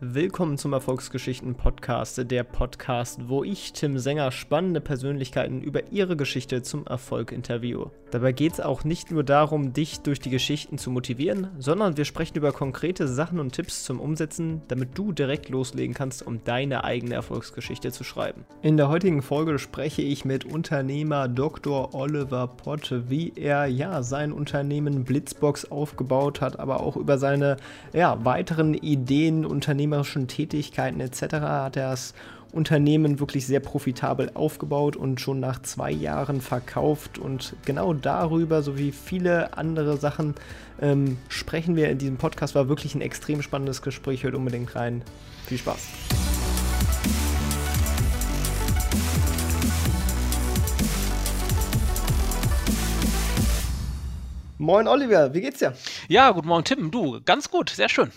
Willkommen zum Erfolgsgeschichten Podcast, der Podcast, wo ich, Tim Sänger, spannende Persönlichkeiten über ihre Geschichte zum Erfolg interviewe. Dabei geht es auch nicht nur darum, dich durch die Geschichten zu motivieren, sondern wir sprechen über konkrete Sachen und Tipps zum Umsetzen, damit du direkt loslegen kannst, um deine eigene Erfolgsgeschichte zu schreiben. In der heutigen Folge spreche ich mit Unternehmer Dr. Oliver Pott, wie er ja sein Unternehmen Blitzbox aufgebaut hat, aber auch über seine ja, weiteren Ideen, unternehmerischen Tätigkeiten etc. hat er das Unternehmen wirklich sehr profitabel aufgebaut und schon nach zwei Jahren verkauft. Und genau darüber sowie viele andere Sachen ähm, sprechen wir in diesem Podcast. War wirklich ein extrem spannendes Gespräch. Hört unbedingt rein. Viel Spaß. Moin Oliver, wie geht's dir? Ja, guten Morgen Tim. Du, ganz gut, sehr schön.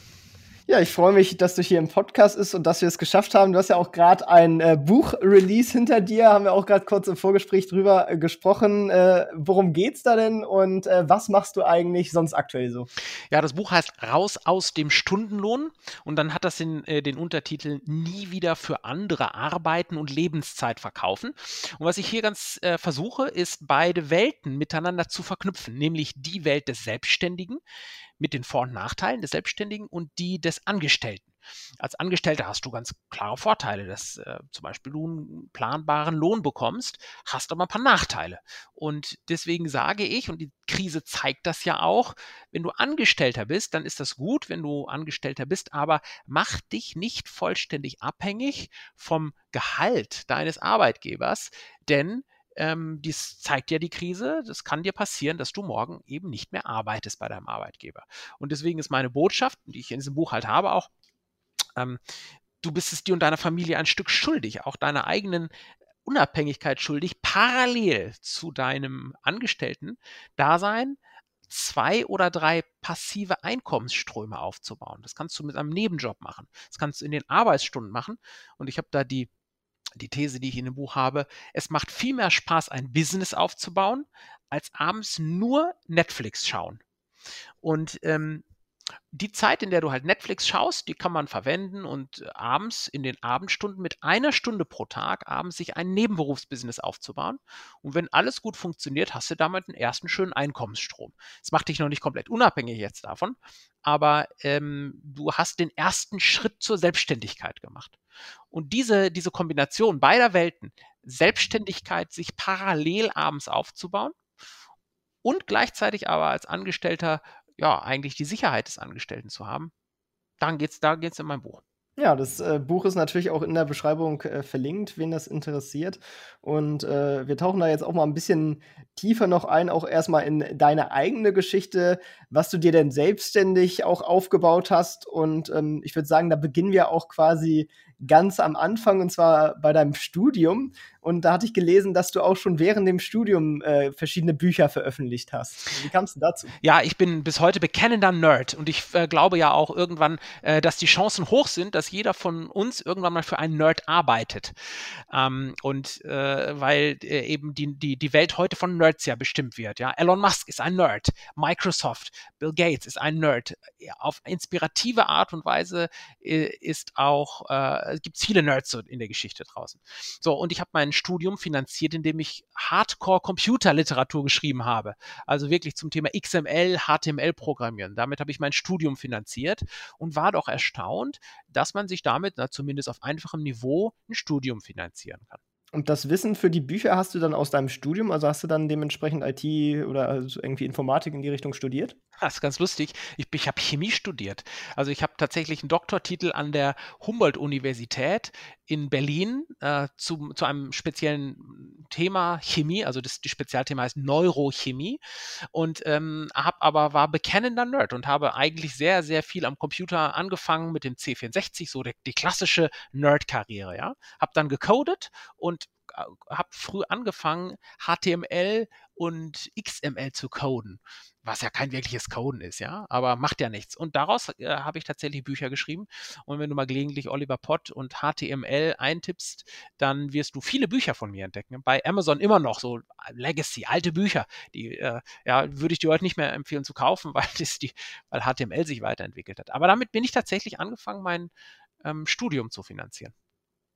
Ja, ich freue mich, dass du hier im Podcast bist und dass wir es geschafft haben. Du hast ja auch gerade ein äh, Buch-Release hinter dir, haben wir auch gerade kurz im Vorgespräch drüber äh, gesprochen. Äh, worum geht's da denn und äh, was machst du eigentlich sonst aktuell so? Ja, das Buch heißt Raus aus dem Stundenlohn und dann hat das den, äh, den Untertitel Nie wieder für andere arbeiten und Lebenszeit verkaufen. Und was ich hier ganz äh, versuche, ist beide Welten miteinander zu verknüpfen, nämlich die Welt des Selbstständigen, mit den Vor- und Nachteilen des Selbstständigen und die des Angestellten. Als Angestellter hast du ganz klare Vorteile, dass äh, zum Beispiel du einen planbaren Lohn bekommst, hast aber ein paar Nachteile. Und deswegen sage ich, und die Krise zeigt das ja auch, wenn du Angestellter bist, dann ist das gut, wenn du Angestellter bist, aber mach dich nicht vollständig abhängig vom Gehalt deines Arbeitgebers, denn ähm, dies zeigt ja die Krise. Das kann dir passieren, dass du morgen eben nicht mehr arbeitest bei deinem Arbeitgeber. Und deswegen ist meine Botschaft, die ich in diesem Buch halt habe, auch, ähm, du bist es dir und deiner Familie ein Stück schuldig, auch deiner eigenen Unabhängigkeit schuldig, parallel zu deinem Angestellten-Dasein zwei oder drei passive Einkommensströme aufzubauen. Das kannst du mit einem Nebenjob machen. Das kannst du in den Arbeitsstunden machen. Und ich habe da die die These, die ich in dem Buch habe, es macht viel mehr Spaß, ein Business aufzubauen, als abends nur Netflix schauen. Und ähm, die Zeit, in der du halt Netflix schaust, die kann man verwenden und äh, abends in den Abendstunden mit einer Stunde pro Tag abends sich ein Nebenberufsbusiness aufzubauen. Und wenn alles gut funktioniert, hast du damit einen ersten schönen Einkommensstrom. Das macht dich noch nicht komplett unabhängig jetzt davon, aber ähm, du hast den ersten Schritt zur Selbstständigkeit gemacht. Und diese, diese Kombination beider Welten, Selbstständigkeit, sich parallel abends aufzubauen und gleichzeitig aber als Angestellter ja, eigentlich die Sicherheit des Angestellten zu haben. Daran geht es da geht's in meinem Buch. Ja, das äh, Buch ist natürlich auch in der Beschreibung äh, verlinkt, wen das interessiert. Und äh, wir tauchen da jetzt auch mal ein bisschen tiefer noch ein, auch erstmal in deine eigene Geschichte, was du dir denn selbstständig auch aufgebaut hast. Und ähm, ich würde sagen, da beginnen wir auch quasi ganz am Anfang, und zwar bei deinem Studium. Und da hatte ich gelesen, dass du auch schon während dem Studium äh, verschiedene Bücher veröffentlicht hast. Wie kamst du dazu? Ja, ich bin bis heute bekennender Nerd und ich äh, glaube ja auch irgendwann, äh, dass die Chancen hoch sind, dass jeder von uns irgendwann mal für einen Nerd arbeitet. Ähm, und äh, weil äh, eben die, die, die Welt heute von Nerds ja bestimmt wird. Ja? Elon Musk ist ein Nerd, Microsoft, Bill Gates ist ein Nerd. Auf inspirative Art und Weise äh, ist auch, gibt es viele Nerds in der Geschichte draußen. So, und ich habe mein Studium finanziert, indem ich Hardcore-Computerliteratur geschrieben habe. Also wirklich zum Thema XML, HTML-Programmieren. Damit habe ich mein Studium finanziert und war doch erstaunt, dass man sich damit na, zumindest auf einfachem Niveau ein Studium finanzieren kann. Und das Wissen für die Bücher hast du dann aus deinem Studium? Also hast du dann dementsprechend IT oder also irgendwie Informatik in die Richtung studiert? Das ist ganz lustig. Ich, ich habe Chemie studiert. Also ich habe tatsächlich einen Doktortitel an der Humboldt-Universität in Berlin äh, zu, zu einem speziellen Thema Chemie. Also das die Spezialthema heißt Neurochemie. Und ähm, habe aber war bekennender Nerd und habe eigentlich sehr, sehr viel am Computer angefangen mit dem C64, so die, die klassische Nerd-Karriere. Ja? Habe dann gecodet und habe früh angefangen, HTML und XML zu coden, was ja kein wirkliches Coden ist, ja, aber macht ja nichts. Und daraus äh, habe ich tatsächlich Bücher geschrieben. Und wenn du mal gelegentlich Oliver Pott und HTML eintippst, dann wirst du viele Bücher von mir entdecken. Bei Amazon immer noch so Legacy, alte Bücher, die äh, ja, würde ich dir heute nicht mehr empfehlen zu kaufen, weil, das die, weil HTML sich weiterentwickelt hat. Aber damit bin ich tatsächlich angefangen, mein ähm, Studium zu finanzieren.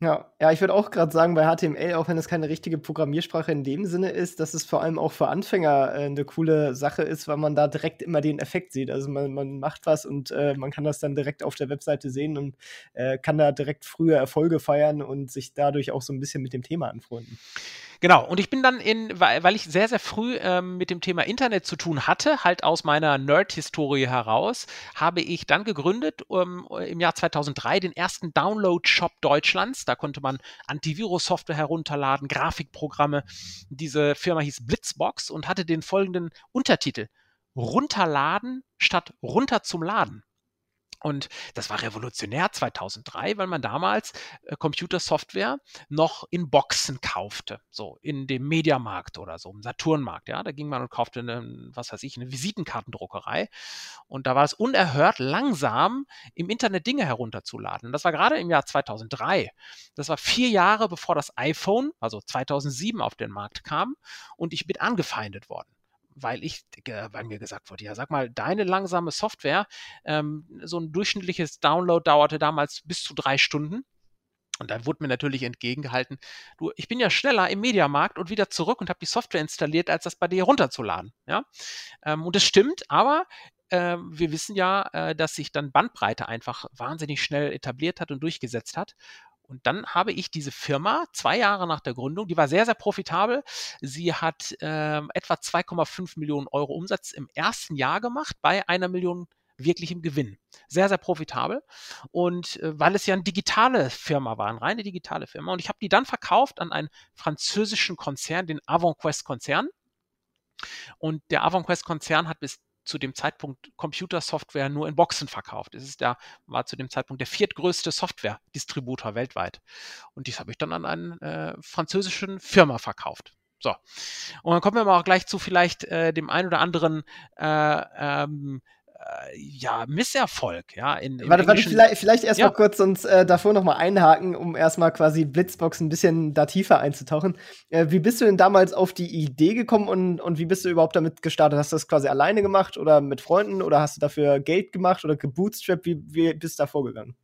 Ja, ja, ich würde auch gerade sagen, bei HTML, auch wenn es keine richtige Programmiersprache in dem Sinne ist, dass es vor allem auch für Anfänger äh, 'ne coole Sache ist, weil man da direkt immer den Effekt sieht. Also, man man macht was und, äh, man kann das dann direkt auf der Webseite sehen und, äh, kann da direkt frühe Erfolge feiern und sich dadurch auch so ein bisschen mit dem Thema anfreunden. Genau, und ich bin dann in, weil, ich sehr, sehr früh ähm, mit dem Thema Internet zu tun hatte, halt aus meiner Nerd-Historie heraus, habe ich dann gegründet ähm, im Jahr 2003 den ersten Download-Shop Deutschlands. Da konnte man Antivirus-Software herunterladen, Grafikprogramme. Diese Firma hieß Blitzbox und hatte den folgenden Untertitel. Runterladen statt runter zum Laden. Und das war revolutionär 2003, weil man damals äh, Computersoftware noch in Boxen kaufte, so in dem Mediamarkt oder so, im Saturnmarkt. Ja, da ging man und kaufte eine, was weiß ich, eine Visitenkartendruckerei. Und da war es unerhört langsam, im Internet Dinge herunterzuladen. Das war gerade im Jahr 2003. Das war vier Jahre bevor das iPhone, also 2007, auf den Markt kam. Und ich bin angefeindet worden weil ich, weil mir gesagt wurde, ja, sag mal, deine langsame Software, ähm, so ein durchschnittliches Download dauerte damals bis zu drei Stunden. Und dann wurde mir natürlich entgegengehalten, du, ich bin ja schneller im Mediamarkt und wieder zurück und habe die Software installiert, als das bei dir runterzuladen. Ja? Ähm, und das stimmt, aber äh, wir wissen ja, äh, dass sich dann Bandbreite einfach wahnsinnig schnell etabliert hat und durchgesetzt hat. Und dann habe ich diese Firma zwei Jahre nach der Gründung, die war sehr, sehr profitabel. Sie hat äh, etwa 2,5 Millionen Euro Umsatz im ersten Jahr gemacht bei einer Million wirklichem Gewinn. Sehr, sehr profitabel. Und äh, weil es ja eine digitale Firma war, eine reine digitale Firma. Und ich habe die dann verkauft an einen französischen Konzern, den AvantQuest-Konzern. Und der AvantQuest-Konzern hat bis zu dem Zeitpunkt Computersoftware nur in Boxen verkauft. Es ist der, war zu dem Zeitpunkt der viertgrößte Software-Distributor weltweit. Und dies habe ich dann an eine äh, französischen Firma verkauft. So. Und dann kommen wir mal auch gleich zu vielleicht äh, dem ein oder anderen äh, ähm, äh, ja, Misserfolg, ja. In, warte, warte, vielleicht, vielleicht erstmal ja. kurz uns äh, davor nochmal einhaken, um erstmal quasi Blitzbox ein bisschen da tiefer einzutauchen. Äh, wie bist du denn damals auf die Idee gekommen und, und wie bist du überhaupt damit gestartet? Hast du das quasi alleine gemacht oder mit Freunden oder hast du dafür Geld gemacht oder gebootstrapped? Wie, wie bist du da vorgegangen?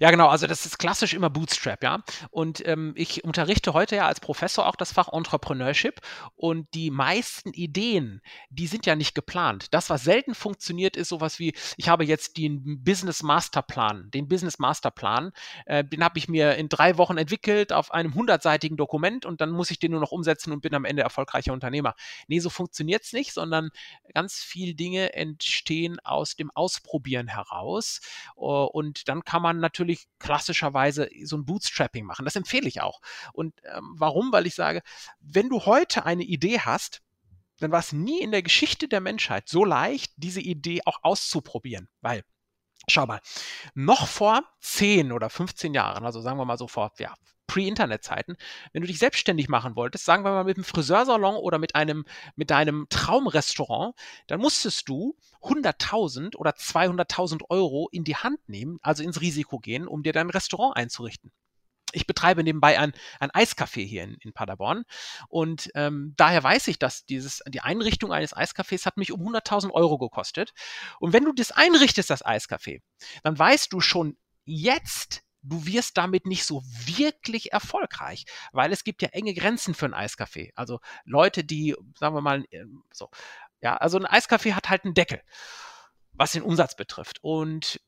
Ja, genau. Also das ist klassisch immer Bootstrap, ja. Und ähm, ich unterrichte heute ja als Professor auch das Fach Entrepreneurship und die meisten Ideen, die sind ja nicht geplant. Das, was selten funktioniert, ist sowas wie, ich habe jetzt den Business Masterplan, den Business Masterplan, äh, den habe ich mir in drei Wochen entwickelt auf einem hundertseitigen Dokument und dann muss ich den nur noch umsetzen und bin am Ende erfolgreicher Unternehmer. Nee, so funktioniert es nicht, sondern ganz viele Dinge entstehen aus dem Ausprobieren heraus und dann kann man man natürlich klassischerweise so ein Bootstrapping machen. Das empfehle ich auch. Und ähm, warum? Weil ich sage, wenn du heute eine Idee hast, dann war es nie in der Geschichte der Menschheit so leicht, diese Idee auch auszuprobieren. Weil, schau mal, noch vor 10 oder 15 Jahren, also sagen wir mal so vor ja, Pre-Internet-Zeiten, wenn du dich selbstständig machen wolltest, sagen wir mal mit einem Friseursalon oder mit einem, mit deinem Traumrestaurant, dann musstest du 100.000 oder 200.000 Euro in die Hand nehmen, also ins Risiko gehen, um dir dein Restaurant einzurichten. Ich betreibe nebenbei ein, ein Eiscafé hier in, in Paderborn und ähm, daher weiß ich, dass dieses, die Einrichtung eines Eiscafés hat mich um 100.000 Euro gekostet. Und wenn du das einrichtest, das Eiscafé, dann weißt du schon jetzt, du wirst damit nicht so wirklich erfolgreich, weil es gibt ja enge Grenzen für ein Eiscafé. Also Leute, die, sagen wir mal, ähm, so, ja, also ein Eiscafé hat halt einen Deckel, was den Umsatz betrifft. Und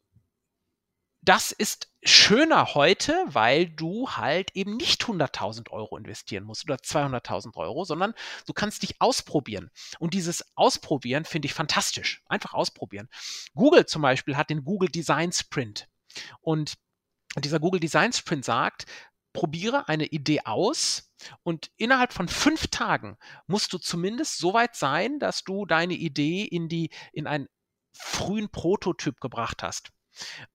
das ist schöner heute, weil du halt eben nicht 100.000 Euro investieren musst oder 200.000 Euro, sondern du kannst dich ausprobieren. Und dieses Ausprobieren finde ich fantastisch. Einfach ausprobieren. Google zum Beispiel hat den Google Design Sprint. Und und dieser Google Design Sprint sagt, probiere eine Idee aus und innerhalb von fünf Tagen musst du zumindest so weit sein, dass du deine Idee in die, in einen frühen Prototyp gebracht hast.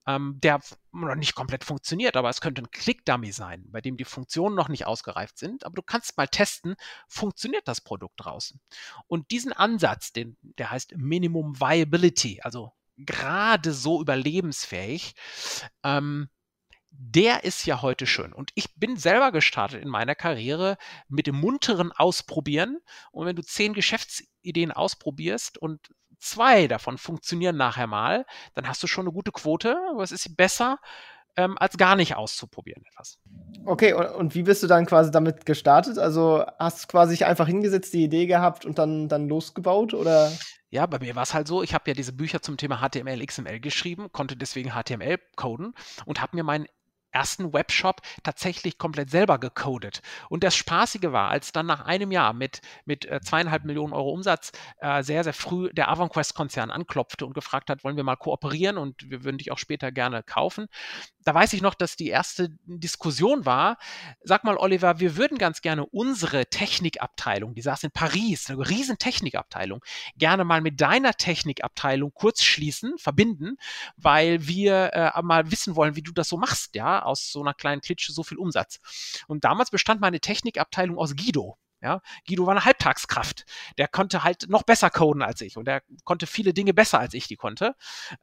Ähm, der noch nicht komplett funktioniert, aber es könnte ein Click-Dummy sein, bei dem die Funktionen noch nicht ausgereift sind, aber du kannst mal testen, funktioniert das Produkt draußen. Und diesen Ansatz, den, der heißt Minimum Viability, also gerade so überlebensfähig, ähm, der ist ja heute schön. Und ich bin selber gestartet in meiner Karriere mit dem munteren Ausprobieren. Und wenn du zehn Geschäftsideen ausprobierst und zwei davon funktionieren nachher mal, dann hast du schon eine gute Quote. Aber es ist besser, ähm, als gar nicht auszuprobieren etwas. Okay, und, und, wie bist du dann quasi damit gestartet? Also hast du quasi einfach hingesetzt, die Idee gehabt und dann, dann losgebaut oder? Ja, bei mir war es halt so, ich habe ja diese Bücher zum Thema HTML, XML geschrieben, konnte deswegen HTML coden und habe mir meinen ersten Webshop tatsächlich komplett selber gecodet. Und das Spaßige war, als dann nach einem Jahr mit, mit äh, zweieinhalb Millionen Euro Umsatz äh, sehr, sehr früh der AvonQuest-Konzern anklopfte und gefragt hat, wollen wir mal kooperieren und wir würden dich auch später gerne kaufen. Da weiß ich noch, dass die erste Diskussion war, sag mal, Oliver, wir würden ganz gerne unsere Technikabteilung, die saß in Paris, eine riesen Technikabteilung, gerne mal mit deiner Technikabteilung kurz schließen, verbinden, weil wir äh, mal wissen wollen, wie du das so machst, ja, aus so einer kleinen Klitsche so viel Umsatz. Und damals bestand meine Technikabteilung aus Guido. Ja, Guido war eine Halbtagskraft. Der konnte halt noch besser coden als ich und der konnte viele Dinge besser als ich die konnte.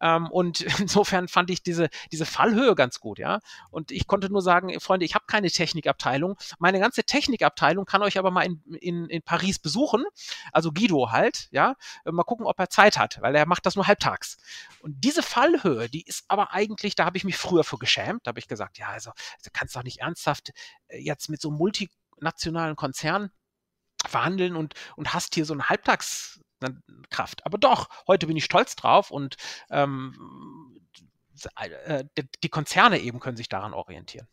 Ähm, und insofern fand ich diese, diese Fallhöhe ganz gut, ja. Und ich konnte nur sagen, Freunde, ich habe keine Technikabteilung. Meine ganze Technikabteilung kann euch aber mal in, in, in Paris besuchen. Also Guido halt, ja. Mal gucken, ob er Zeit hat, weil er macht das nur halbtags. Und diese Fallhöhe, die ist aber eigentlich, da habe ich mich früher für geschämt. Da habe ich gesagt, ja, also du kannst doch nicht ernsthaft äh, jetzt mit so multinationalen Konzern verhandeln und, und hast hier so eine Halbtagskraft. Aber doch, heute bin ich stolz drauf und ähm, äh, die Konzerne eben können sich daran orientieren.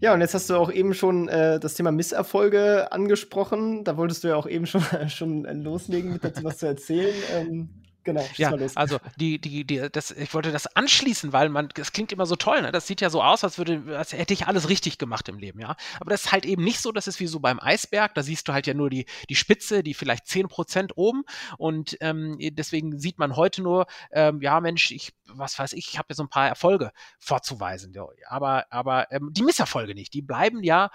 Ja, und jetzt hast du auch eben schon äh, das Thema Misserfolge angesprochen. Da wolltest du ja auch eben schon, schon loslegen, mit dazu was zu erzählen. Ähm, Genau, ja, also die, die, die, das, ich wollte das anschließen, weil man, das klingt immer so toll, ne? Das sieht ja so aus, als würde, als hätte ich alles richtig gemacht im Leben, ja. Aber das ist halt eben nicht so, das ist wie so beim Eisberg, da siehst du halt ja nur die, die Spitze, die vielleicht 10% oben und ähm, deswegen sieht man heute nur, ähm, ja Mensch, ich, was weiß ich, ich habe ja so ein paar Erfolge vorzuweisen, ja. aber, aber ähm, die Misserfolge nicht, die bleiben ja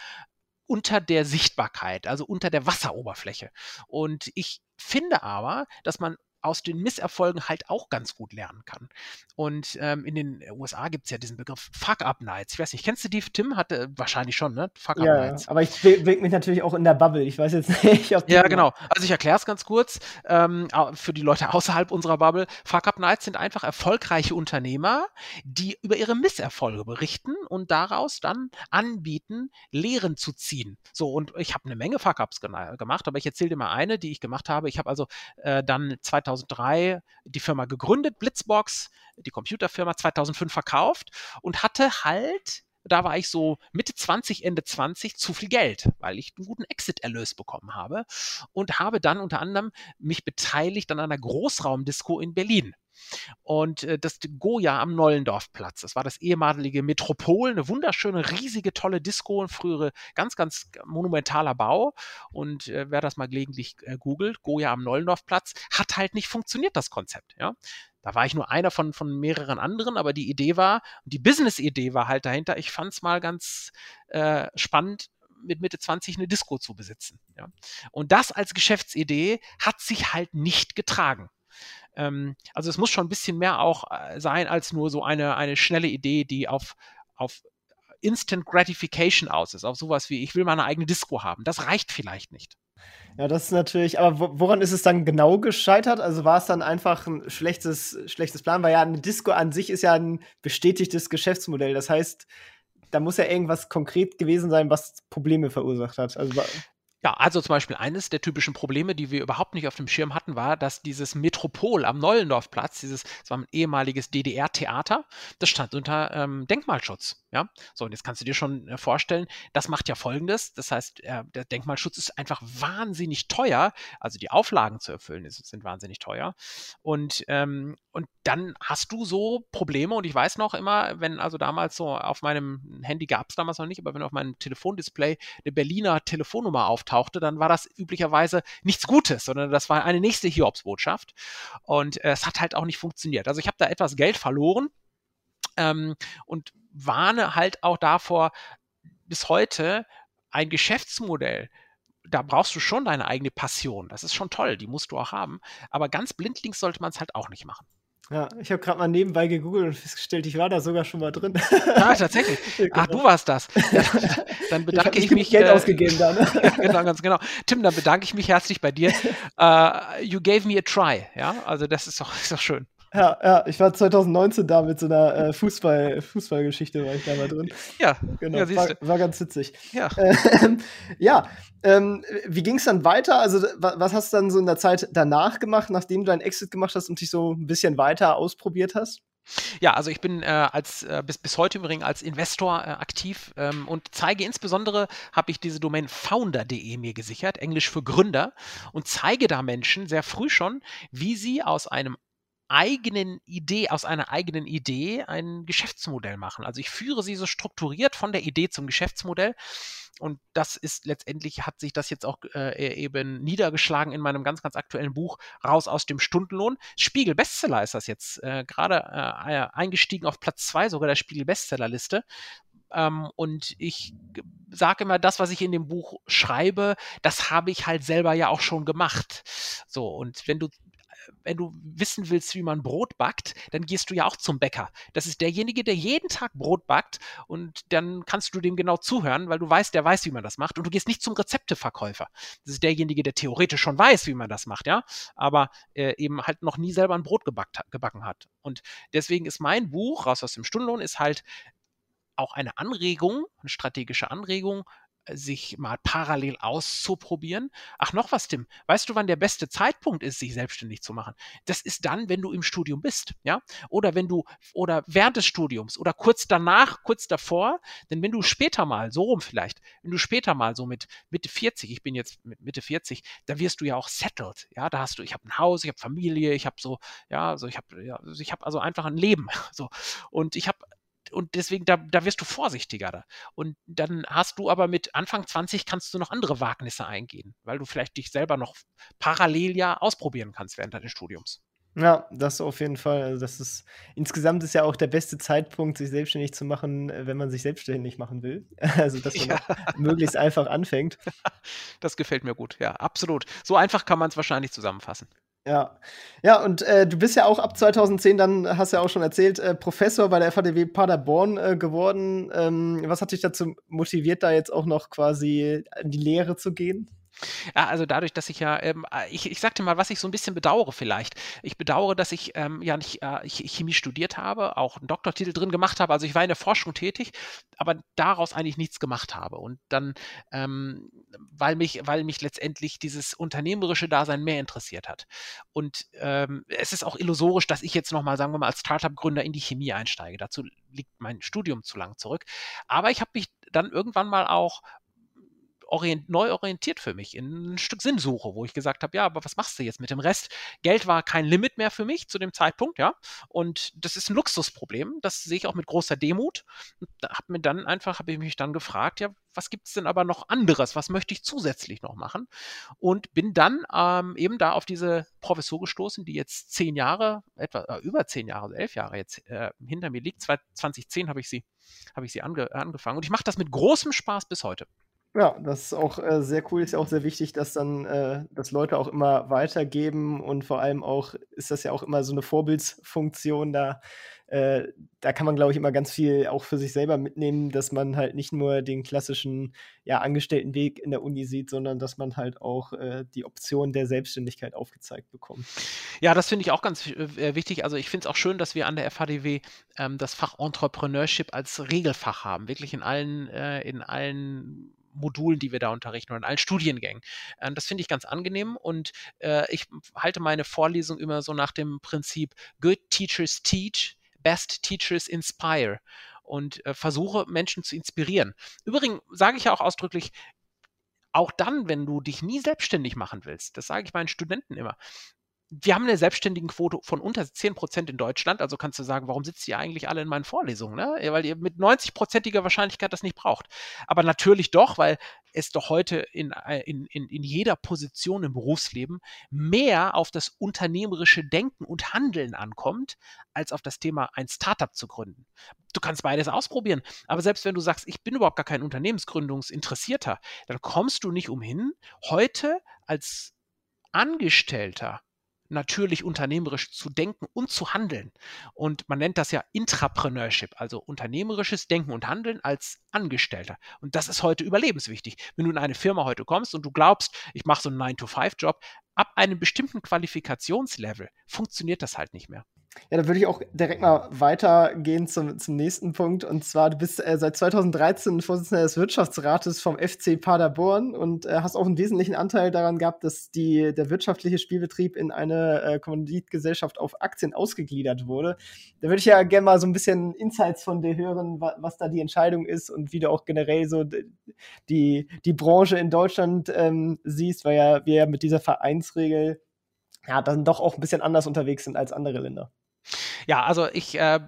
unter der Sichtbarkeit, also unter der Wasseroberfläche. Und ich finde aber, dass man aus den Misserfolgen halt auch ganz gut lernen kann. Und ähm, in den USA gibt es ja diesen Begriff Fuck-Up-Nights. Ich weiß nicht, kennst du die, Tim? Hatte wahrscheinlich schon, ne? Fuck-Up-Nights. Ja, aber ich bewege mich natürlich auch in der Bubble. Ich weiß jetzt nicht, ob Ja, genau. Also ich erkläre es ganz kurz ähm, für die Leute außerhalb unserer Bubble. Fuck-Up-Nights sind einfach erfolgreiche Unternehmer, die über ihre Misserfolge berichten und daraus dann anbieten, Lehren zu ziehen. So, und ich habe eine Menge Fuck-Ups gemacht, aber ich erzähle dir mal eine, die ich gemacht habe. Ich habe also äh, dann 2000 2003 die Firma gegründet, Blitzbox, die Computerfirma 2005 verkauft und hatte halt da war ich so Mitte 20, Ende 20 zu viel Geld, weil ich einen guten Exit-Erlös bekommen habe und habe dann unter anderem mich beteiligt an einer Großraumdisco in Berlin. Und äh, das Goya am Nollendorfplatz, das war das ehemalige Metropol, eine wunderschöne, riesige, tolle Disco, ein frühere, ganz, ganz monumentaler Bau. Und äh, wer das mal gelegentlich äh, googelt, Goya am Nollendorfplatz, hat halt nicht funktioniert, das Konzept. Ja? Da war ich nur einer von, von mehreren anderen, aber die Idee war, die Business-Idee war halt dahinter, ich fand es mal ganz äh, spannend, mit Mitte 20 eine Disco zu besitzen. Ja? Und das als Geschäftsidee hat sich halt nicht getragen. Ähm, also es muss schon ein bisschen mehr auch äh, sein als nur so eine, eine schnelle Idee, die auf, auf Instant Gratification aus ist, auf sowas wie, ich will mal eine eigene Disco haben. Das reicht vielleicht nicht. Ja, das ist natürlich, aber woran ist es dann genau gescheitert? Also war es dann einfach ein schlechtes, schlechtes Plan? Weil ja eine Disco an sich ist ja ein bestätigtes Geschäftsmodell. Das heißt, da muss ja irgendwas konkret gewesen sein, was Probleme verursacht hat. Also ja, also zum Beispiel eines der typischen Probleme, die wir überhaupt nicht auf dem Schirm hatten, war, dass dieses Metropol am Neulendorfplatz, dieses, das war ein ehemaliges DDR-Theater, das stand unter ähm, Denkmalschutz. Ja, so und jetzt kannst du dir schon äh, vorstellen, das macht ja Folgendes. Das heißt, äh, der Denkmalschutz ist einfach wahnsinnig teuer, also die Auflagen zu erfüllen ist, sind wahnsinnig teuer. Und ähm, und dann hast du so Probleme und ich weiß noch immer, wenn also damals so auf meinem Handy gab es damals noch nicht, aber wenn auf meinem Telefondisplay eine Berliner Telefonnummer auftauchte, dann war das üblicherweise nichts Gutes, sondern das war eine nächste Hiobsbotschaft und äh, es hat halt auch nicht funktioniert. Also ich habe da etwas Geld verloren ähm, und warne halt auch davor, bis heute ein Geschäftsmodell, da brauchst du schon deine eigene Passion. Das ist schon toll, die musst du auch haben. Aber ganz blindlings sollte man es halt auch nicht machen. Ja, ich habe gerade mal nebenbei gegoogelt und festgestellt, ich war da sogar schon mal drin. Ja, tatsächlich. Ach, du warst das. Ja, dann bedanke ich, ich mich. Geld äh, ausgegeben da, ne? genau, ganz genau. Tim, dann bedanke ich mich herzlich bei dir. Uh, you gave me a try. Ja, also das ist doch, ist doch schön. Ja, ja, ich war 2019 da mit so einer äh, Fußball, Fußballgeschichte, war ich da mal drin. Ja, genau. Ja, war, war, ganz witzig. Ja. Ähm, ja, ähm, wie ging es dann weiter? Also, was hast du dann so in der Zeit danach gemacht, nachdem du deinen Exit gemacht hast und dich so ein bisschen weiter ausprobiert hast? Ja, also ich bin äh, als äh, bis, bis heute übrigens als Investor äh, aktiv ähm, und zeige insbesondere, habe ich diese Domain founder.de mir gesichert, Englisch für Gründer, und zeige da Menschen sehr früh schon, wie sie aus einem eigenen Idee, aus einer eigenen Idee ein Geschäftsmodell machen. Also ich führe sie so strukturiert von der Idee zum Geschäftsmodell. Und das ist letztendlich, hat sich das jetzt auch äh, eben niedergeschlagen in meinem ganz, ganz aktuellen Buch Raus aus dem Stundenlohn. Spiegel Bestseller ist das jetzt äh, gerade äh, eingestiegen auf Platz zwei sogar der Spiegel Bestsellerliste. Ähm, und ich sage immer, das, was ich in dem Buch schreibe, das habe ich halt selber ja auch schon gemacht. So, und wenn du wenn du wissen willst, wie man Brot backt, dann gehst du ja auch zum Bäcker. Das ist derjenige, der jeden Tag Brot backt und dann kannst du dem genau zuhören, weil du weißt, der weiß, wie man das macht und du gehst nicht zum Rezepteverkäufer. Das ist derjenige, der theoretisch schon weiß, wie man das macht, ja, aber äh, eben halt noch nie selber ein Brot gebackt, gebacken hat. Und deswegen ist mein Buch, Raus aus dem Stundenlohn, ist halt auch eine Anregung, eine strategische Anregung, sich mal parallel auszuprobieren. Ach, noch was, Tim. Weißt du, wann der beste Zeitpunkt ist, sich selbstständig zu machen? Das ist dann, wenn du im Studium bist, ja? Oder wenn du, oder während des Studiums oder kurz danach, kurz davor. Denn wenn du später mal, so rum vielleicht, wenn du später mal so mit Mitte 40, ich bin jetzt mit Mitte 40, da wirst du ja auch settled, ja? Da hast du, ich habe ein Haus, ich habe Familie, ich habe so, ja, so, ich habe, ja, also ich habe also einfach ein Leben, so. Und ich habe und deswegen, da, da wirst du vorsichtiger. Da. Und dann hast du aber mit Anfang 20 kannst du noch andere Wagnisse eingehen, weil du vielleicht dich selber noch parallel ja ausprobieren kannst während deines Studiums. Ja, das auf jeden Fall. Also das ist insgesamt ist ja auch der beste Zeitpunkt, sich selbstständig zu machen, wenn man sich selbstständig machen will. Also dass man ja. möglichst einfach anfängt. Das gefällt mir gut, ja, absolut. So einfach kann man es wahrscheinlich zusammenfassen. Ja, ja, und äh, du bist ja auch ab 2010, dann hast du ja auch schon erzählt, äh, Professor bei der FADW Paderborn äh, geworden. Ähm, was hat dich dazu motiviert, da jetzt auch noch quasi in die Lehre zu gehen? Ja, also dadurch, dass ich ja, ähm, äh, ich, ich sagte mal, was ich so ein bisschen bedauere vielleicht. Ich bedauere, dass ich ähm, ja nicht äh, Chemie studiert habe, auch einen Doktortitel drin gemacht habe. Also ich war in der Forschung tätig, aber daraus eigentlich nichts gemacht habe. Und dann, ähm, weil mich, weil mich letztendlich dieses unternehmerische Dasein mehr interessiert hat. Und ähm, es ist auch illusorisch, dass ich jetzt nochmal, sagen wir mal, als Startup-Gründer in die Chemie einsteige. Dazu liegt mein Studium zu lang zurück. Aber ich habe mich dann irgendwann mal auch orient, neu orientiert für mich, in ein Stück Sinnsuche, wo ich gesagt habe, ja, aber was machst du jetzt mit dem Rest? Geld war kein Limit mehr für mich zu dem Zeitpunkt, ja. Und das ist ein Luxusproblem, das sehe ich auch mit großer Demut. Habe mir dann einfach, habe ich mich dann gefragt, ja, was gibt es denn aber noch anderes? Was möchte ich zusätzlich noch machen? Und bin dann ähm, eben da auf diese Professur gestoßen, die jetzt zehn Jahre, etwa äh, über zehn Jahre, also elf Jahre jetzt äh, hinter mir liegt. 2010 habe ich sie, habe ich sie ange angefangen. Und ich mache das mit großem Spaß bis heute. Ja, das ist auch äh, sehr cool. Ist ja auch sehr wichtig, dass dann, äh, dass Leute auch immer weitergeben und vor allem auch ist das ja auch immer so eine Vorbildsfunktion da. Äh, da kann man, glaube ich, immer ganz viel auch für sich selber mitnehmen, dass man halt nicht nur den klassischen ja, Angestelltenweg in der Uni sieht, sondern dass man halt auch äh, die Option der Selbstständigkeit aufgezeigt bekommt. Ja, das finde ich auch ganz äh, wichtig. Also ich finde es auch schön, dass wir an der FHDW ähm, das Fach Entrepreneurship als Regelfach haben, wirklich in allen, äh, in allen Modulen, die wir da unterrichten oder in allen Studiengängen. Ähm, das finde ich ganz angenehm und äh, ich halte meine Vorlesung immer so nach dem Prinzip Good Teachers Teach, Best Teachers Inspire und äh, versuche Menschen zu inspirieren. Übrigens sage ich ja auch ausdrücklich, auch dann, wenn du dich nie selbstständig machen willst, das sage ich meinen Studenten immer, wir haben eine Selbstständigenquote von unter 10 Prozent in Deutschland. Also kannst du sagen, warum sitzt ihr eigentlich alle in meinen Vorlesungen? Ne? Weil ihr mit 90-prozentiger Wahrscheinlichkeit das nicht braucht. Aber natürlich doch, weil es doch heute in, äh, in, in, in jeder Position im Berufsleben mehr auf das unternehmerische Denken und Handeln ankommt, als auf das Thema, ein Startup zu gründen. Du kannst beides ausprobieren. Aber selbst wenn du sagst, ich bin überhaupt gar kein Unternehmensgründungsinteressierter, dann kommst du nicht umhin, heute als Angestellter natürlich unternehmerisch zu denken und zu handeln. Und man nennt das ja Intrapreneurship, also unternehmerisches Denken und Handeln als Angestellter. Und das ist heute überlebenswichtig. Wenn du in eine Firma heute kommst und du glaubst, ich mache so einen 9-to-5-Job, ab einem bestimmten Qualifikationslevel funktioniert das halt nicht mehr. Ja, da würde ich auch direkt mal weitergehen zum, zum nächsten Punkt. Und zwar, du bist äh, seit 2013 Vorsitzender des Wirtschaftsrates vom FC Paderborn und äh, hast auch einen wesentlichen Anteil daran gehabt, dass die, der wirtschaftliche Spielbetrieb in eine äh, Kommanditgesellschaft auf Aktien ausgegliedert wurde. Da würde ich ja gerne mal so ein bisschen Insights von dir hören, wa was da die Entscheidung ist und wie du auch generell so die, die Branche in Deutschland ähm, siehst, weil ja wir ja mit dieser Vereinsregel ja dann doch auch ein bisschen anders unterwegs sind als andere Länder. Ja, also ich, äh,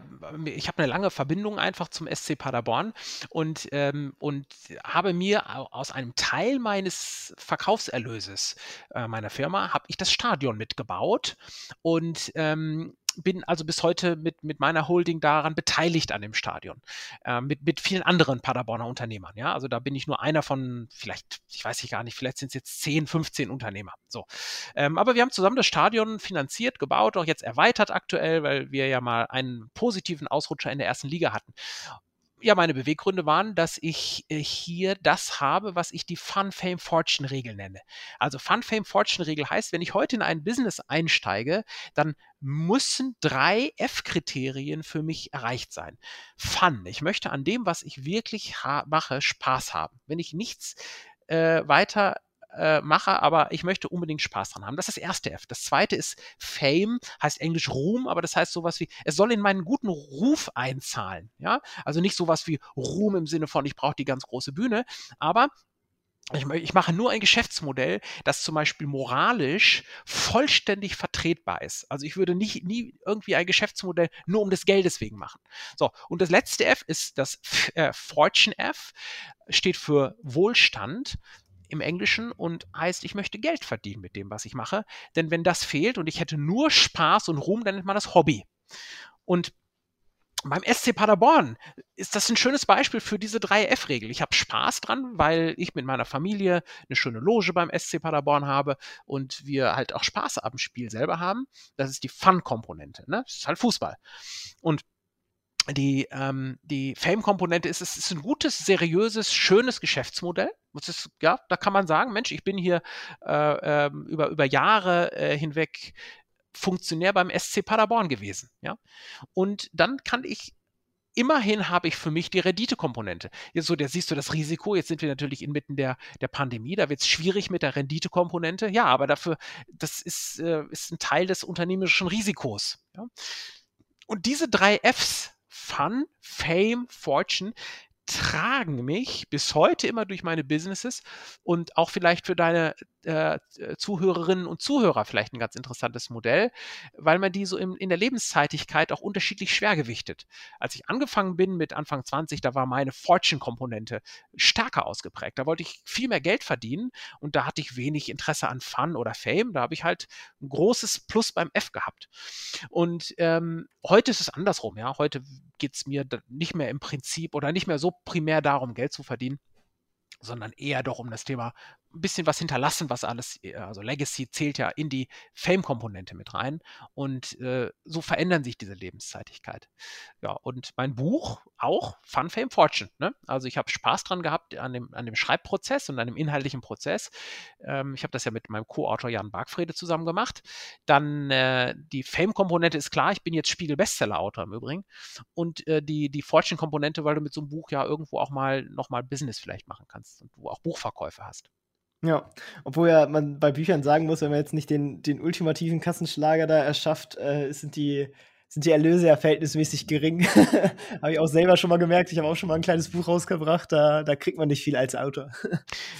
ich habe eine lange Verbindung einfach zum SC Paderborn und, ähm, und habe mir aus einem Teil meines Verkaufserlöses äh, meiner Firma, habe ich das Stadion mitgebaut und ähm, bin also bis heute mit, mit meiner Holding daran beteiligt an dem Stadion. Äh, mit, mit vielen anderen Paderborner Unternehmern. Ja, also da bin ich nur einer von vielleicht, ich weiß ich gar nicht, vielleicht sind es jetzt 10, 15 Unternehmer. So. Ähm, aber wir haben zusammen das Stadion finanziert, gebaut, auch jetzt erweitert aktuell, weil wir ja mal einen positiven Ausrutscher in der ersten Liga hatten ja, meine Beweggründe waren, dass ich äh, hier das habe, was ich die Fun, Fame, Fortune Regel nenne. Also Fun, Fame, Fortune Regel heißt, wenn ich heute in ein Business einsteige, dann müssen drei F-Kriterien für mich erreicht sein. Fun. Ich möchte an dem, was ich wirklich mache, Spaß haben. Wenn ich nichts äh, weiter äh, mache, aber ich möchte unbedingt Spaß dran haben. Das ist das erste F. Das zweite ist Fame, heißt Englisch Ruhm, aber das heißt sowas wie, es soll in meinen guten Ruf einzahlen. Ja, also nicht sowas wie Ruhm im Sinne von, ich brauche die ganz große Bühne, aber ich, mache nur ein Geschäftsmodell, das zum Beispiel moralisch vollständig vertretbar ist. Also ich würde nicht, nie irgendwie ein Geschäftsmodell nur um des Geldes wegen machen. So, und das letzte F ist das äh, Fortune F, steht für Wohlstand im Englischen und heißt, ich möchte Geld verdienen mit dem, was ich mache. Denn wenn das fehlt und ich hätte nur Spaß und Ruhm, dann nennt man das Hobby. Und beim SC Paderborn ist das ein schönes Beispiel für diese 3F-Regel. Ich habe Spaß dran, weil ich mit meiner Familie eine schöne Loge beim SC Paderborn habe und wir halt auch Spaß am Spiel selber haben. Das ist die Fun-Komponente. Ne? Das ist halt Fußball. Und die, ähm, die Fame-Komponente ist, es ist ein gutes, seriöses, schönes Geschäftsmodell. Das ist, ja, da kann man sagen, Mensch, ich bin hier äh, äh, über, über Jahre äh, hinweg Funktionär beim SC Paderborn gewesen. Ja? Und dann kann ich immerhin habe ich für mich die Renditekomponente. Jetzt so, da siehst du das Risiko. Jetzt sind wir natürlich inmitten der, der Pandemie. Da wird es schwierig mit der Renditekomponente. Ja, aber dafür, das ist, äh, ist ein Teil des unternehmerischen Risikos. Ja? Und diese drei Fs Fun, Fame, Fortune tragen mich bis heute immer durch meine Businesses und auch vielleicht für deine äh, Zuhörerinnen und Zuhörer vielleicht ein ganz interessantes Modell, weil man die so im, in der Lebenszeitigkeit auch unterschiedlich schwer gewichtet. Als ich angefangen bin mit Anfang 20, da war meine Fortune-Komponente stärker ausgeprägt. Da wollte ich viel mehr Geld verdienen und da hatte ich wenig Interesse an Fun oder Fame. Da habe ich halt ein großes Plus beim F gehabt. Und ähm, heute ist es andersrum. Ja, heute geht es mir nicht mehr im Prinzip oder nicht mehr so primär darum, Geld zu verdienen sondern eher doch um das Thema ein bisschen was hinterlassen, was alles, äh, also Legacy zählt ja in die Fame-Komponente mit rein und äh, so verändern sich diese Lebenszeitigkeit. Ja, und mein Buch auch Fun, Fame, Fortune. Ne? Also ich habe Spaß dran gehabt an dem, an dem Schreibprozess und an dem inhaltlichen Prozess. Ähm, ich habe das ja mit meinem Co-Autor Jan Bargfrede zusammen gemacht. Dann äh, die Fame-Komponente ist klar, ich bin jetzt Spiegel-Bestseller-Autor im Übrigen. Und äh, die, die Fortune-Komponente, weil du mit so einem Buch ja irgendwo auch mal nochmal Business vielleicht machen kannst und du auch Buchverkäufe hast. Ja, obwohl ja man bei Büchern sagen muss, wenn man jetzt nicht den, den ultimativen Kassenschlager da erschafft, äh, sind die sind die Erlöse ja verhältnismäßig gering. habe ich auch selber schon mal gemerkt. Ich habe auch schon mal ein kleines Buch rausgebracht. Da, da kriegt man nicht viel als Autor.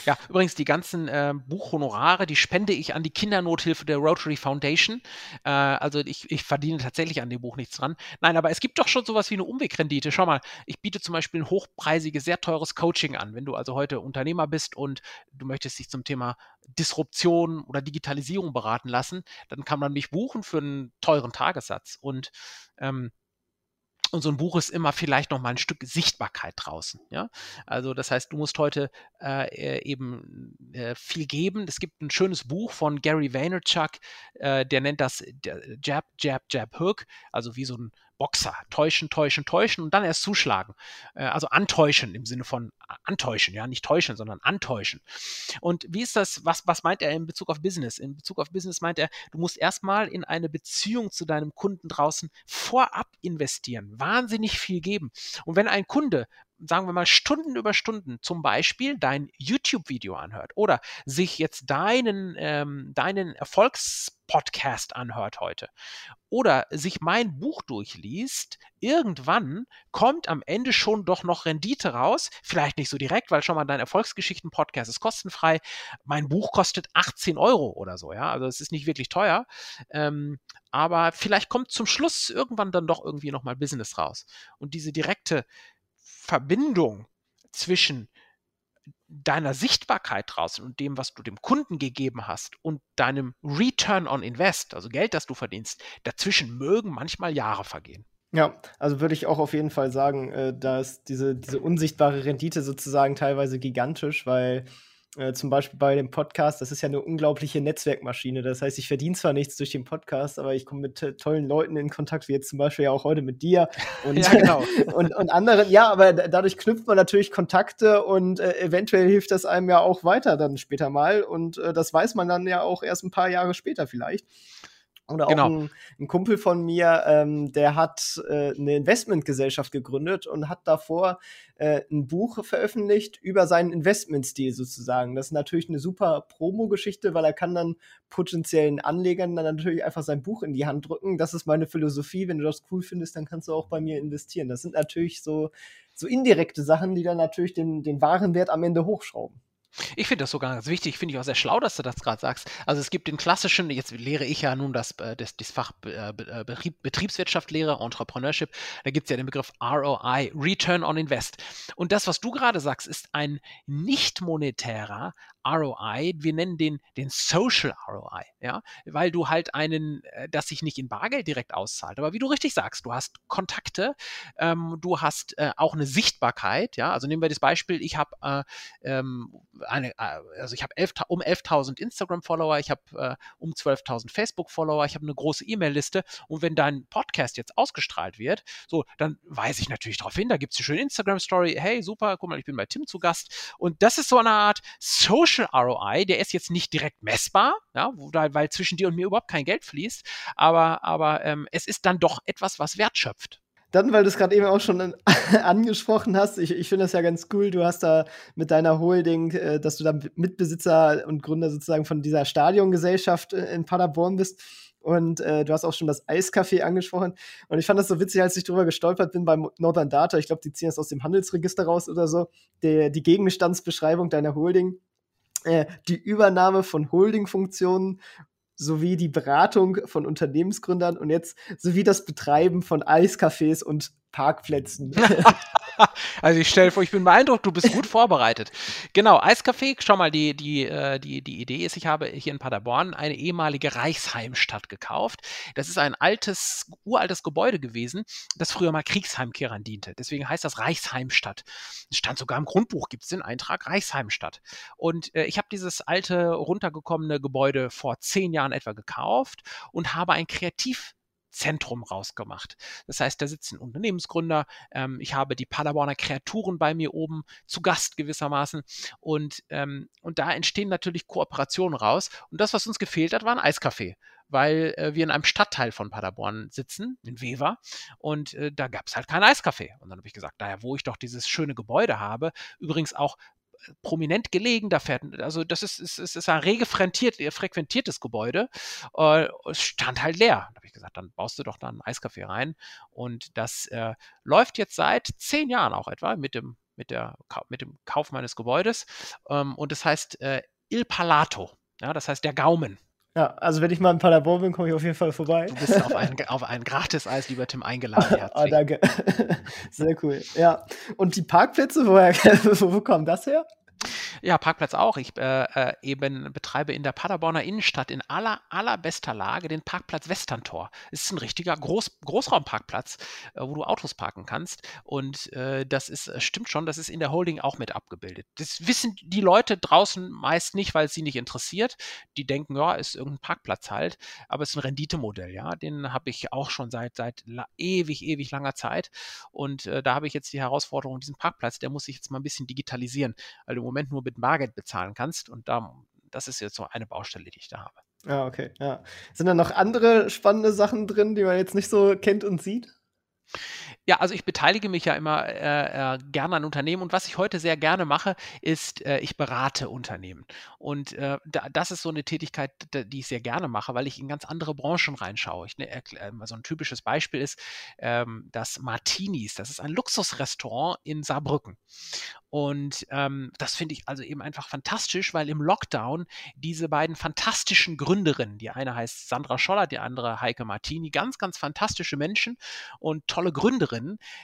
ja, übrigens, die ganzen äh, Buchhonorare, die spende ich an die Kindernothilfe der Rotary Foundation. Äh, also ich, ich verdiene tatsächlich an dem Buch nichts dran. Nein, aber es gibt doch schon sowas wie eine Umwegrendite. Schau mal, ich biete zum Beispiel ein hochpreisiges, sehr teures Coaching an. Wenn du also heute Unternehmer bist und du möchtest dich zum Thema Disruption oder Digitalisierung beraten lassen, dann kann man mich buchen für einen teuren Tagessatz. Und ähm, und so ein Buch ist immer vielleicht noch mal ein Stück Sichtbarkeit draußen. Ja? Also das heißt, du musst heute äh, äh, eben äh, viel geben. Es gibt ein schönes Buch von Gary Vaynerchuk, äh, der nennt das Jab, Jab, Jab, Hook, also wie so ein Boxer. Täuschen, täuschen, täuschen und dann erst zuschlagen. Äh, also antäuschen im Sinne von antäuschen, ja, nicht täuschen, sondern antäuschen. Und wie ist das, was, was meint er in Bezug auf Business? In Bezug auf Business meint er, du musst erstmal in eine Beziehung zu deinem Kunden draußen vorab investieren, wahnsinnig viel geben. Und wenn ein Kunde sagen wir mal, Stunden über Stunden zum Beispiel dein YouTube-Video anhört oder sich jetzt deinen, ähm, deinen Erfolgspodcast anhört heute oder sich mein Buch durchliest, irgendwann kommt am Ende schon doch noch Rendite raus. Vielleicht nicht so direkt, weil schon mal dein Erfolgsgeschichten-Podcast ist kostenfrei. Mein Buch kostet 18 Euro oder so, ja. Also es ist nicht wirklich teuer. Ähm, aber vielleicht kommt zum Schluss irgendwann dann doch irgendwie nochmal Business raus. Und diese direkte Verbindung zwischen deiner Sichtbarkeit draußen und dem, was du dem Kunden gegeben hast und deinem Return on Invest, also Geld, das du verdienst, dazwischen mögen manchmal Jahre vergehen. Ja, also würde ich auch auf jeden Fall sagen, äh, da ist diese, diese unsichtbare Rendite sozusagen teilweise gigantisch, weil äh, zum Beispiel bei dem Podcast, das ist ja eine unglaubliche Netzwerkmaschine. Das heißt, ich verdiene zwar nichts durch den Podcast, aber ich komme mit äh, tollen Leuten in Kontakt, wie jetzt zum Beispiel ja auch heute mit dir und, ja, genau. und, und anderen. Ja, aber dadurch knüpft man natürlich Kontakte und äh, eventuell hilft das einem ja auch weiter dann später mal. Und äh, das weiß man dann ja auch erst ein paar Jahre später vielleicht. Oder auch genau. ein, ein, Kumpel von mir, ähm, der hat äh, eine Investmentgesellschaft gegründet und hat davor äh, ein Buch veröffentlicht über seinen Investmentstil sozusagen. Das ist natürlich eine super Promo-Geschichte, weil er kann dann potenziellen Anlegern dann natürlich einfach sein Buch in die Hand drücken. Das ist meine Philosophie. Wenn du das cool findest, dann kannst du auch bei mir investieren. Das sind natürlich so, so indirekte Sachen, die dann natürlich den, den wahren Wert am Ende hochschrauben. Ich finde das sogar ganz wichtig, finde ich auch sehr schlau, dass du das gerade sagst. Also es gibt den klassischen, jetzt lehre ich ja nun das, äh, das, das Fach äh, äh, Betrieb, Betriebswirtschaftslehre, Entrepreneurship, da gibt es ja den Begriff ROI, Return on Invest. Und das, was du gerade sagst, ist ein nicht monetärer ROI, wir nennen den, den Social ROI, ja, weil du halt einen, das sich nicht in Bargeld direkt auszahlt, aber wie du richtig sagst, du hast Kontakte, ähm, du hast äh, auch eine Sichtbarkeit, ja, also nehmen wir das Beispiel, ich habe äh, ähm, eine, äh, also ich habe um 11.000 Instagram-Follower, ich habe äh, um 12.000 Facebook-Follower, ich habe eine große E-Mail-Liste. Und wenn dein Podcast jetzt ausgestrahlt wird, so, dann weise ich natürlich darauf hin, da gibt es eine schöne Instagram-Story, hey, super, guck mal, ich bin bei Tim zu Gast. Und das ist so eine Art Social ROI, der ist jetzt nicht direkt messbar, ja, weil zwischen dir und mir überhaupt kein Geld fließt, aber, aber ähm, es ist dann doch etwas, was wertschöpft. Dann, weil du es gerade eben auch schon angesprochen hast, ich, ich finde das ja ganz cool, du hast da mit deiner Holding, äh, dass du da Mitbesitzer und Gründer sozusagen von dieser Stadiongesellschaft äh, in Paderborn bist. Und äh, du hast auch schon das Eiscafé angesprochen. Und ich fand das so witzig, als ich drüber gestolpert bin beim Northern Data. Ich glaube, die ziehen das aus dem Handelsregister raus oder so. Der, die Gegenstandsbeschreibung deiner Holding. Äh, die Übernahme von Holding-Funktionen sowie die Beratung von Unternehmensgründern und jetzt sowie das Betreiben von Eiscafés und Parkplätzen. also ich stelle vor, ich bin beeindruckt, du bist gut vorbereitet. Genau, Eiscafé, schau mal, die, die, äh, die, die Idee ist, ich habe hier in Paderborn eine ehemalige Reichsheimstadt gekauft. Das ist ein altes, uraltes Gebäude gewesen, das früher mal Kriegsheimkehrern diente. Deswegen heißt das Reichsheimstadt. Es stand sogar im Grundbuch, gibt es den Eintrag Reichsheimstadt. Und äh, ich habe dieses alte, runtergekommene Gebäude vor zehn Jahren etwa gekauft und habe ein Kreativ Zentrum rausgemacht. Das heißt, da sitzen Unternehmensgründer. Ähm, ich habe die Paderborner Kreaturen bei mir oben zu Gast gewissermaßen. Und, ähm, und da entstehen natürlich Kooperationen raus. Und das, was uns gefehlt hat, war ein Eiscafé weil äh, wir in einem Stadtteil von Paderborn sitzen, in Wever, und äh, da gab es halt kein Eiscafé. Und dann habe ich gesagt, naja, wo ich doch dieses schöne Gebäude habe, übrigens auch prominent gelegen. Da fährt, also das ist, ist, ist, ein rege frequentiertes Gebäude. Äh, es stand halt leer. Da habe ich gesagt, dann baust du doch da ein Eiscafé rein. Und das äh, läuft jetzt seit zehn Jahren auch etwa mit dem, mit der, mit dem Kauf meines Gebäudes. Ähm, und das heißt äh, Il Palato. Ja, das heißt der Gaumen. Ja, also wenn ich mal in Paderborn bin, komme ich auf jeden Fall vorbei. Du bist auf ein, auf ein Gratis-Eis, lieber Tim, eingeladen. ah, danke. Sehr cool. Ja. Und die Parkplätze, woher, wo, wo kommen das her? Ja, Parkplatz auch. Ich äh, äh, eben betreibe in der Paderborner Innenstadt in aller, allerbester Lage den Parkplatz Westerntor. Es ist ein richtiger Groß, Großraumparkplatz, äh, wo du Autos parken kannst. Und äh, das ist, äh, stimmt schon, das ist in der Holding auch mit abgebildet. Das wissen die Leute draußen meist nicht, weil es sie nicht interessiert. Die denken, ja, ist irgendein Parkplatz halt. Aber es ist ein Renditemodell, ja. Den habe ich auch schon seit, seit ewig, ewig langer Zeit. Und äh, da habe ich jetzt die Herausforderung, diesen Parkplatz, der muss sich jetzt mal ein bisschen digitalisieren, weil im Moment nur mit Bargeld bezahlen kannst. Und da, das ist jetzt so eine Baustelle, die ich da habe. Ja, okay. Ja. Sind da noch andere spannende Sachen drin, die man jetzt nicht so kennt und sieht? Ja, also ich beteilige mich ja immer äh, äh, gerne an Unternehmen und was ich heute sehr gerne mache, ist, äh, ich berate Unternehmen. Und äh, da, das ist so eine Tätigkeit, die ich sehr gerne mache, weil ich in ganz andere Branchen reinschaue. Ich, ne, äh, so ein typisches Beispiel ist ähm, das Martinis. Das ist ein Luxusrestaurant in Saarbrücken. Und ähm, das finde ich also eben einfach fantastisch, weil im Lockdown diese beiden fantastischen Gründerinnen, die eine heißt Sandra Scholler, die andere Heike Martini, ganz, ganz fantastische Menschen und tolle Gründerinnen,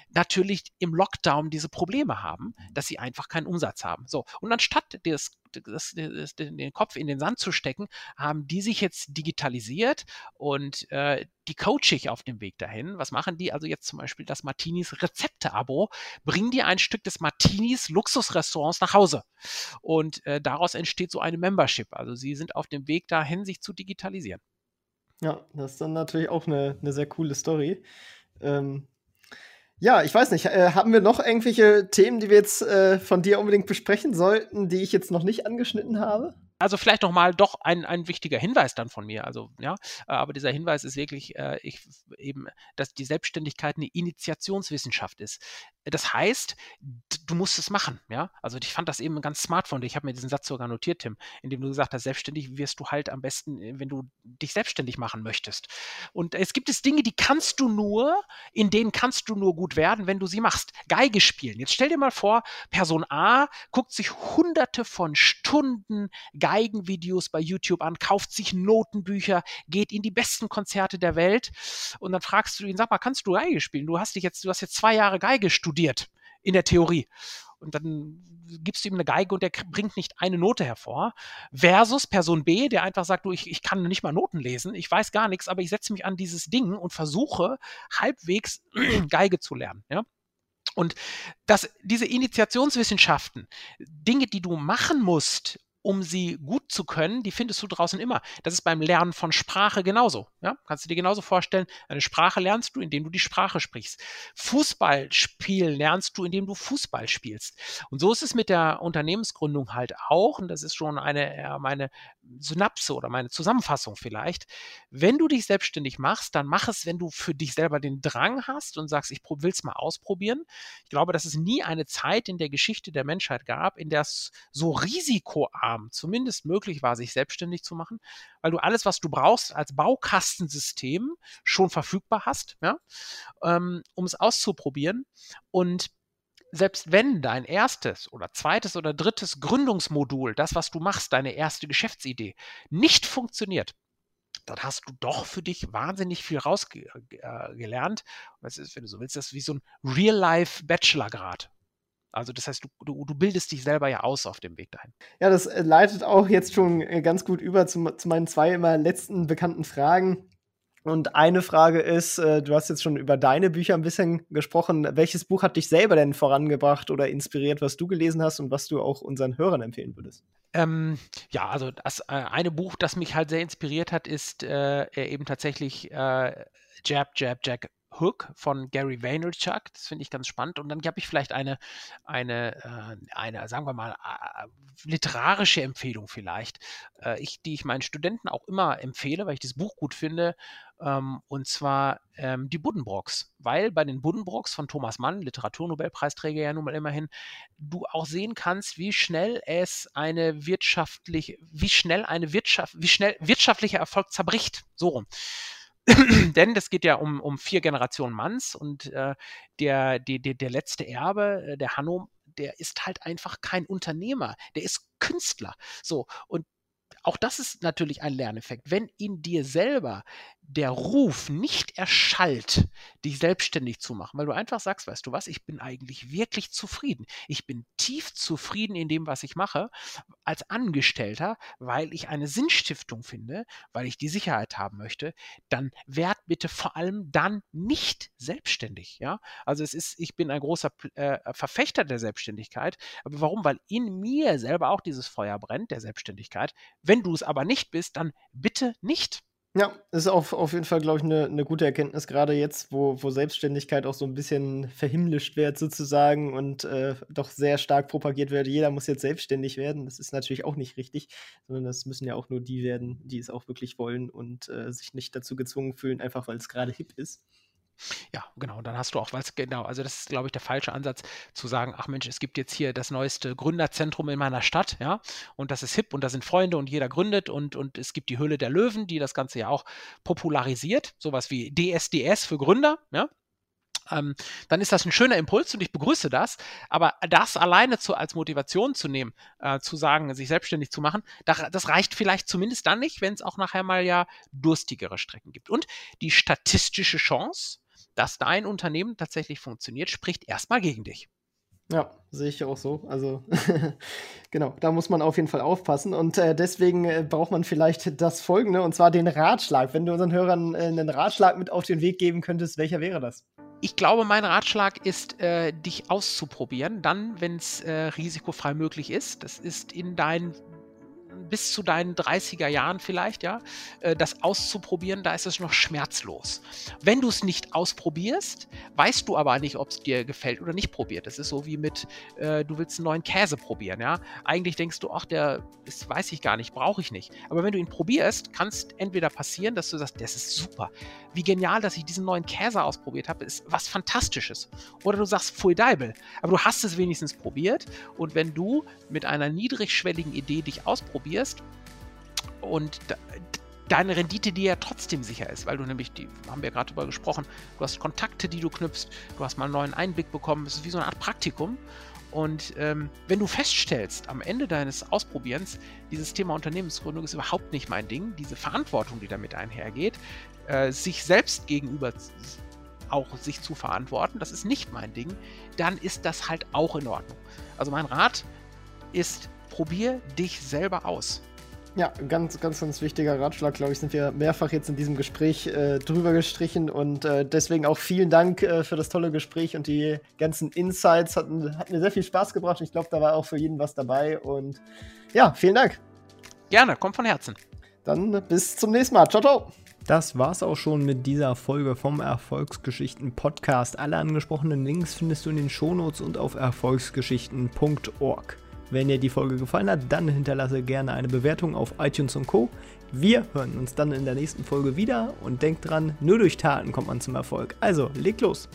natürlich im Lockdown diese Probleme haben, dass sie einfach keinen Umsatz haben. So, und anstatt des das, das, den Kopf in den Sand zu stecken, haben die sich jetzt digitalisiert und äh, die coache ich auf dem Weg dahin. Was machen die? Also jetzt zum Beispiel das Martinis Rezepte-Abo, bringen die ein Stück des Martinis Luxusrestaurants nach Hause. Und äh, daraus entsteht so eine Membership. Also sie sind auf dem Weg dahin, sich zu digitalisieren. Ja, das ist dann natürlich auch eine, eine sehr coole Story. Ähm, ja, ich weiß nicht, äh, haben wir noch irgendwelche Themen, die wir jetzt äh, von dir unbedingt besprechen sollten, die ich jetzt noch nicht angeschnitten habe? also vielleicht nochmal doch ein, ein wichtiger Hinweis dann von mir. Also, ja, äh, aber dieser Hinweis ist wirklich äh, ich, eben, dass die Selbstständigkeit eine Initiationswissenschaft ist. Das heißt, du musst es machen, ja. Also ich fand das eben ganz smart von dir. Ich habe mir diesen Satz sogar notiert, Tim, indem du gesagt hast, selbstständig wirst du halt am besten, äh, wenn du dich selbstständig machen möchtest. Und es gibt es Dinge, die kannst du nur, in denen kannst du nur gut werden, wenn du sie machst. Geige spielen. Jetzt stell dir mal vor, Person A guckt sich hunderte von Stunden Geige Geigenvideos bei YouTube an, kauft sich Notenbücher, geht in die besten Konzerte der Welt und dann fragst du ihn, sag mal, kannst du Geige spielen? Du hast dich jetzt, du hast jetzt zwei Jahre Geige studiert in der Theorie. Und dann gibst du ihm eine Geige und der bringt nicht eine Note hervor. Versus Person B, der einfach sagt, du, ich, ich kann nicht mal Noten lesen, ich weiß gar nichts, aber ich setze mich an dieses Ding und versuche halbwegs Geige zu lernen. Ja? Und das, diese Initiationswissenschaften, Dinge, die du machen musst, um sie gut zu können, die findest du draußen immer. Das ist beim Lernen von Sprache genauso. Ja? Kannst du dir genauso vorstellen, eine Sprache lernst du, indem du die Sprache sprichst. Fußball spielen lernst du, indem du Fußball spielst. Und so ist es mit der Unternehmensgründung halt auch. Und das ist schon eine, meine Synapse oder meine Zusammenfassung vielleicht. Wenn du dich selbstständig machst, dann mach es, wenn du für dich selber den Drang hast und sagst, ich will es mal ausprobieren. Ich glaube, dass es nie eine Zeit in der Geschichte der Menschheit gab, in der es so risikoarm zumindest möglich war, sich selbstständig zu machen, weil du alles, was du brauchst, als Baukastensystem schon verfügbar hast, ja, ähm, um es auszuprobieren. Und selbst wenn dein erstes oder zweites oder drittes Gründungsmodul, das, was du machst, deine erste Geschäftsidee, nicht funktioniert, dann hast du doch für dich wahnsinnig viel rausgelernt. Äh, das ist, wenn du so willst, das ist wie so ein Real-Life-Bachelor-Grad. Also das heißt, du, du, du, bildest dich selber ja aus auf dem Weg dahin. Ja, das äh, leitet auch jetzt schon äh, ganz gut über zu, zu meinen zwei immer letzten bekannten Fragen. Und eine Frage ist, äh, du hast jetzt schon über deine Bücher ein bisschen gesprochen. Welches Buch hat dich selber denn vorangebracht oder inspiriert, was du gelesen hast und was du auch unseren Hörern empfehlen würdest? Ähm, ja, also das äh, eine Buch, das mich halt sehr inspiriert hat, ist äh, eben tatsächlich äh, Jab, Jab, Jack Hook von Gary Vaynerchuk. Das finde ich ganz spannend. Und dann habe ich vielleicht eine, eine, äh, eine, sagen wir mal, äh, literarische Empfehlung vielleicht, äh, ich, die ich meinen Studenten auch immer empfehle, weil ich das Buch gut finde. Ähm, und zwar ähm, die Buddenbrocks. Weil bei den Buddenbrocks von Thomas Mann, Literaturnobelpreisträger ja nun mal immerhin, du auch sehen kannst, wie schnell es eine wirtschaftliche, wie schnell eine Wirtschaft, wie schnell wirtschaftlicher Erfolg zerbricht. So rum. Denn das geht ja um, um vier Generationen Manns und äh, der, der, der letzte Erbe, äh, der Hanno, der ist halt einfach kein Unternehmer, der ist Künstler. So, und auch das ist natürlich ein Lerneffekt. Wenn in dir selber der Ruf nicht erschallt, dich selbstständig zu machen, weil du einfach sagst, weißt du was, ich bin eigentlich wirklich zufrieden. Ich bin tief zufrieden in dem, was ich mache, als Angestellter, weil ich eine Sinnstiftung finde, weil ich die Sicherheit haben möchte, dann werd bitte vor allem dann nicht selbstständig. Ja? Also es ist, ich bin ein großer äh, Verfechter der Selbstständigkeit. Aber warum? Weil in mir selber auch dieses Feuer brennt, der Selbstständigkeit. Wenn du es aber nicht bist, dann bitte nicht. Ja, ist auf, auf jeden Fall, glaube ich, eine ne gute Erkenntnis, gerade jetzt, wo, wo Selbstständigkeit auch so ein bisschen verhimmlischt wird, sozusagen, und äh, doch sehr stark propagiert wird, jeder muss jetzt selbstständig werden. Das ist natürlich auch nicht richtig, sondern das müssen ja auch nur die werden, die es auch wirklich wollen und äh, sich nicht dazu gezwungen fühlen, einfach weil es gerade hip ist. Ja, genau. Dann hast du auch, was genau, also das ist, glaube ich, der falsche Ansatz, zu sagen, ach Mensch, es gibt jetzt hier das neueste Gründerzentrum in meiner Stadt, ja, und das ist hip und da sind Freunde und jeder gründet und, und es gibt die Höhle der Löwen, die das Ganze ja auch popularisiert, sowas wie DSDS für Gründer, ja. Ähm, dann ist das ein schöner Impuls und ich begrüße das. Aber das alleine zu, als Motivation zu nehmen, äh, zu sagen, sich selbstständig zu machen, das, das reicht vielleicht zumindest dann nicht, wenn es auch nachher mal ja durstigere Strecken gibt. Und die statistische Chance, dass dein Unternehmen tatsächlich funktioniert, spricht erstmal gegen dich. Ja, sehe ich auch so. Also genau, da muss man auf jeden Fall aufpassen. Und äh, deswegen äh, braucht man vielleicht das Folgende, und zwar den Ratschlag. Wenn du unseren Hörern äh, einen Ratschlag mit auf den Weg geben könntest, welcher wäre das? Ich glaube, mein Ratschlag ist, äh, dich auszuprobieren, dann, wenn es äh, risikofrei möglich ist. Das ist in deinen bis zu deinen 30er Jahren vielleicht, ja, äh, das auszuprobieren, da ist es noch schmerzlos. Wenn du es nicht ausprobierst, weißt du aber nicht, ob es dir gefällt oder nicht probiert. Das ist so wie mit, äh, du willst einen neuen Käse probieren, ja. Eigentlich denkst du, ach, der ist, weiß ich gar nicht, brauche ich nicht. Aber wenn du ihn probierst, kann es entweder passieren, dass du sagst, das ist super. Wie genial, dass ich diesen neuen Käse ausprobiert habe, ist was Fantastisches. Oder du sagst, pfui Deibel. Aber du hast es wenigstens probiert. Und wenn du mit einer niedrigschwelligen Idee dich ausprobierst, probierst und deine Rendite dir ja trotzdem sicher ist, weil du nämlich, die haben wir gerade drüber gesprochen, du hast Kontakte, die du knüpfst, du hast mal einen neuen Einblick bekommen, es ist wie so eine Art Praktikum. Und ähm, wenn du feststellst, am Ende deines Ausprobierens, dieses Thema Unternehmensgründung ist überhaupt nicht mein Ding, diese Verantwortung, die damit einhergeht, äh, sich selbst gegenüber auch sich zu verantworten, das ist nicht mein Ding, dann ist das halt auch in Ordnung. Also mein Rat ist, probier dich selber aus. Ja, ganz, ganz, ganz wichtiger Ratschlag, glaube ich, sind wir mehrfach jetzt in diesem Gespräch äh, drüber gestrichen und äh, deswegen auch vielen Dank äh, für das tolle Gespräch und die ganzen Insights. Hat, hat mir sehr viel Spaß gebracht. Ich glaube, da war auch für jeden was dabei und ja, vielen Dank. Gerne, kommt von Herzen. Dann bis zum nächsten Mal. Ciao, ciao. Das war's auch schon mit dieser Folge vom Erfolgsgeschichten Podcast. Alle angesprochenen Links findest du in den Shownotes und auf erfolgsgeschichten.org. Wenn dir die Folge gefallen hat, dann hinterlasse gerne eine Bewertung auf iTunes und Co. Wir hören uns dann in der nächsten Folge wieder und denk dran, nur durch Taten kommt man zum Erfolg. Also, leg los!